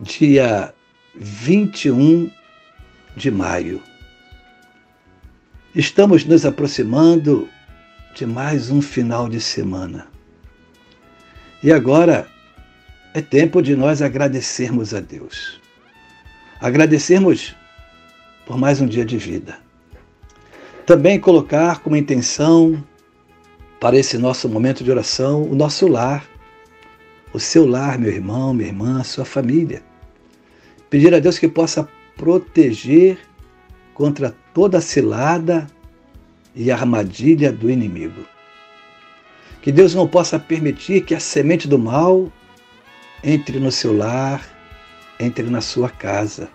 dia 21 de maio. Estamos nos aproximando de mais um final de semana. E agora é tempo de nós agradecermos a Deus. Agradecermos por mais um dia de vida. Também colocar como intenção para esse nosso momento de oração o nosso lar, o seu lar, meu irmão, minha irmã, a sua família. Pedir a Deus que possa proteger contra toda a cilada e armadilha do inimigo. Que Deus não possa permitir que a semente do mal entre no seu lar, entre na sua casa.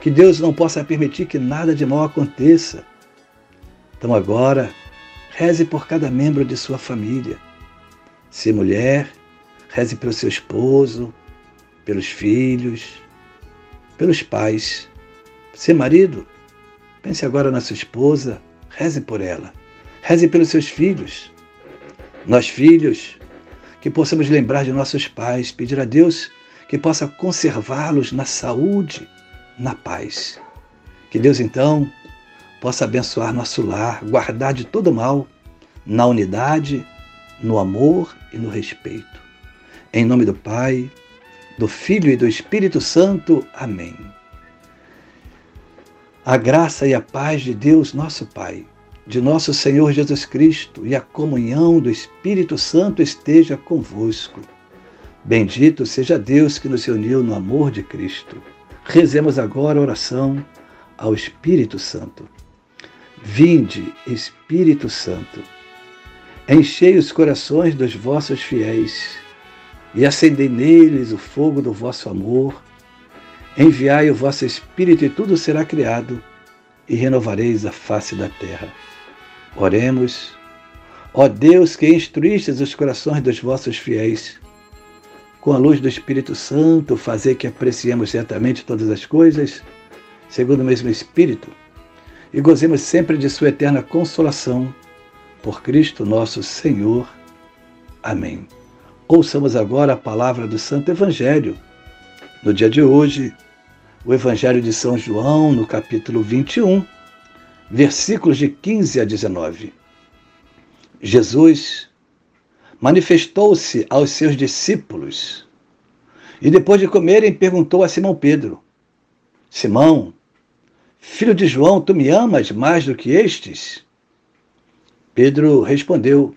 Que Deus não possa permitir que nada de mal aconteça. Então agora, reze por cada membro de sua família. Se mulher, reze pelo seu esposo, pelos filhos, pelos pais. Se marido, pense agora na sua esposa, reze por ela. Reze pelos seus filhos. Nós, filhos, que possamos lembrar de nossos pais, pedir a Deus que possa conservá-los na saúde, na paz. Que Deus, então, possa abençoar nosso lar, guardar de todo mal, na unidade, no amor e no respeito. Em nome do Pai, do Filho e do Espírito Santo. Amém. A graça e a paz de Deus, nosso Pai, de nosso Senhor Jesus Cristo e a comunhão do Espírito Santo esteja convosco. Bendito seja Deus que nos uniu no amor de Cristo. Rezemos agora a oração ao Espírito Santo. Vinde, Espírito Santo, enchei os corações dos vossos fiéis e acendei neles o fogo do vosso amor. Enviai o vosso Espírito e tudo será criado, e renovareis a face da terra. Oremos. Ó Deus que instruístes os corações dos vossos fiéis, com a luz do Espírito Santo, fazer que apreciemos certamente todas as coisas, segundo o mesmo Espírito, e gozemos sempre de Sua eterna consolação. Por Cristo nosso Senhor. Amém. Ouçamos agora a palavra do Santo Evangelho. No dia de hoje, o Evangelho de São João, no capítulo 21, versículos de 15 a 19. Jesus manifestou-se aos seus discípulos e, depois de comerem, perguntou a Simão Pedro: Simão, filho de João, tu me amas mais do que estes? Pedro respondeu: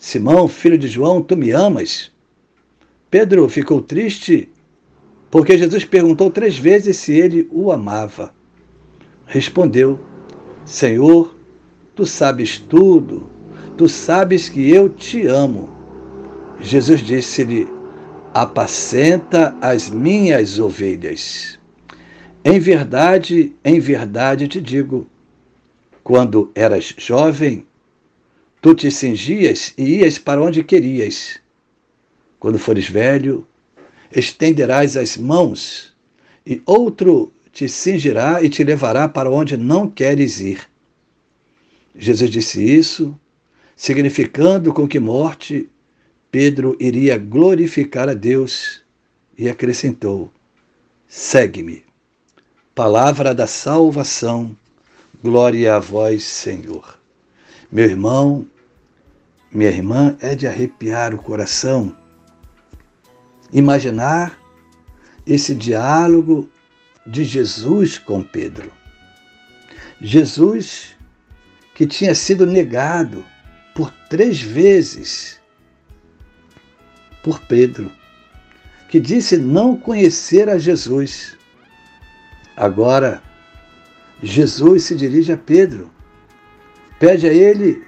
Simão, filho de João, tu me amas? Pedro ficou triste porque Jesus perguntou três vezes se ele o amava. Respondeu: Senhor, tu sabes tudo, tu sabes que eu te amo. Jesus disse-lhe: Apacenta as minhas ovelhas. Em verdade, em verdade te digo, quando eras jovem, Tu te cingias e ias para onde querias. Quando fores velho, estenderás as mãos, e outro te cingirá e te levará para onde não queres ir. Jesus disse isso, significando com que morte Pedro iria glorificar a Deus, e acrescentou: Segue-me. Palavra da salvação, glória a vós, Senhor. Meu irmão, minha irmã, é de arrepiar o coração. Imaginar esse diálogo de Jesus com Pedro. Jesus, que tinha sido negado por três vezes por Pedro, que disse não conhecer a Jesus. Agora, Jesus se dirige a Pedro, pede a ele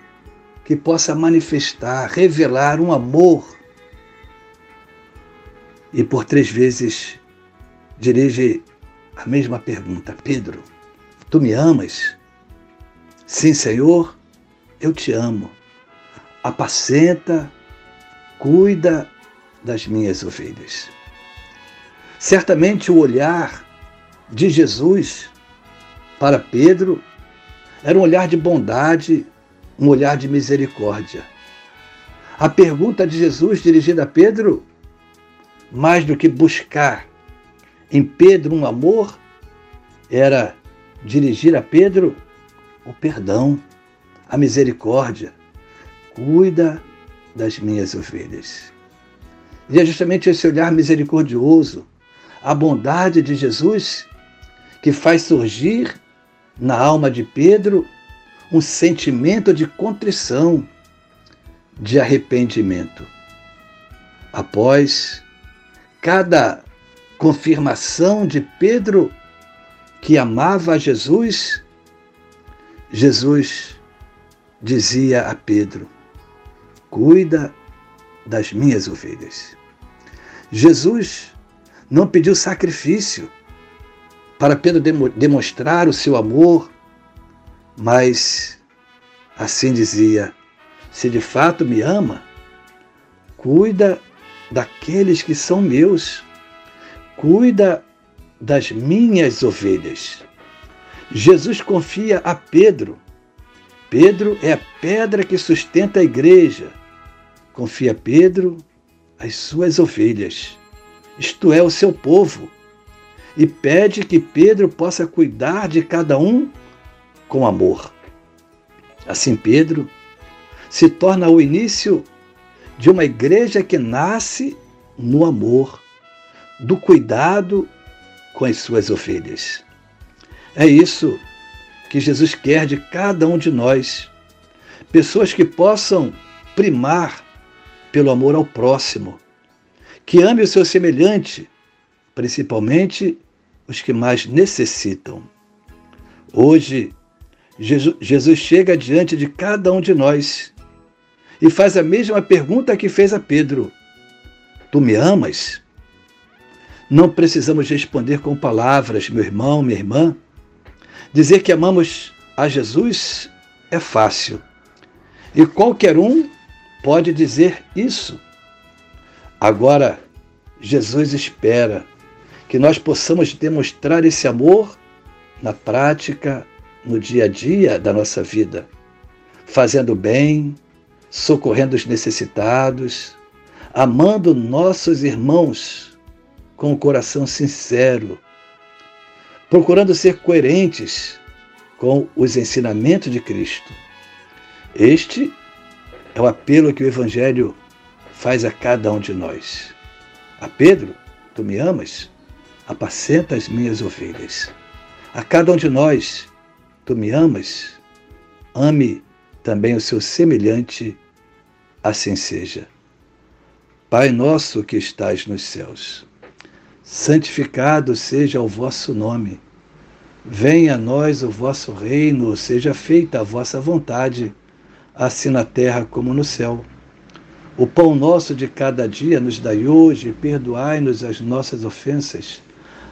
que possa manifestar, revelar um amor. E por três vezes dirige a mesma pergunta: Pedro, tu me amas? Sim, Senhor, eu te amo. Apacenta, cuida das minhas ovelhas. Certamente o olhar de Jesus para Pedro era um olhar de bondade, um olhar de misericórdia. A pergunta de Jesus dirigida a Pedro, mais do que buscar em Pedro um amor, era dirigir a Pedro o perdão, a misericórdia. Cuida das minhas ovelhas. E é justamente esse olhar misericordioso, a bondade de Jesus, que faz surgir na alma de Pedro um sentimento de contrição, de arrependimento. Após cada confirmação de Pedro que amava Jesus, Jesus dizia a Pedro: Cuida das minhas ovelhas. Jesus não pediu sacrifício para Pedro demonstrar o seu amor, mas assim dizia: se de fato me ama, cuida daqueles que são meus, cuida das minhas ovelhas. Jesus confia a Pedro. Pedro é a pedra que sustenta a igreja. Confia a Pedro as suas ovelhas, isto é, o seu povo, e pede que Pedro possa cuidar de cada um com amor. Assim, Pedro se torna o início de uma igreja que nasce no amor, do cuidado com as suas ovelhas. É isso que Jesus quer de cada um de nós. Pessoas que possam primar pelo amor ao próximo, que ame o seu semelhante, principalmente os que mais necessitam. Hoje, Jesus chega diante de cada um de nós e faz a mesma pergunta que fez a Pedro: Tu me amas? Não precisamos responder com palavras, meu irmão, minha irmã. Dizer que amamos a Jesus é fácil. E qualquer um pode dizer isso. Agora, Jesus espera que nós possamos demonstrar esse amor na prática, no dia a dia da nossa vida, fazendo bem, socorrendo os necessitados, amando nossos irmãos com o coração sincero, procurando ser coerentes com os ensinamentos de Cristo. Este é o apelo que o Evangelho faz a cada um de nós. A Pedro, tu me amas? Apacenta as minhas ovelhas. A cada um de nós, tu me amas? Ame também o seu semelhante, assim seja. Pai nosso que estais nos céus, santificado seja o vosso nome. Venha a nós o vosso reino, seja feita a vossa vontade assim na terra como no céu. O pão nosso de cada dia nos dai hoje, perdoai-nos as nossas ofensas,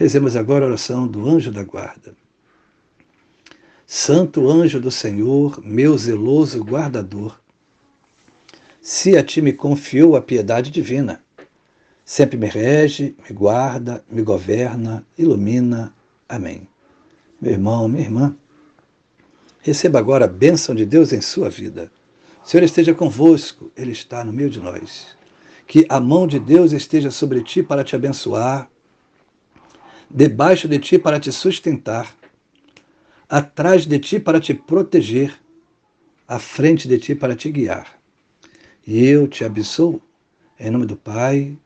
Rezemos agora a oração do anjo da guarda. Santo anjo do Senhor, meu zeloso guardador, se a ti me confiou a piedade divina, sempre me rege, me guarda, me governa, ilumina. Amém. Meu irmão, minha irmã, receba agora a bênção de Deus em sua vida. O Senhor esteja convosco, Ele está no meio de nós. Que a mão de Deus esteja sobre ti para te abençoar, debaixo de ti para te sustentar, atrás de ti para te proteger, à frente de ti para te guiar. E eu te abençoo, em nome do Pai,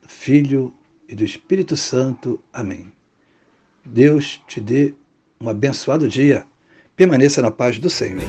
do Filho e do Espírito Santo. Amém. Deus te dê um abençoado dia. Permaneça na paz do Senhor.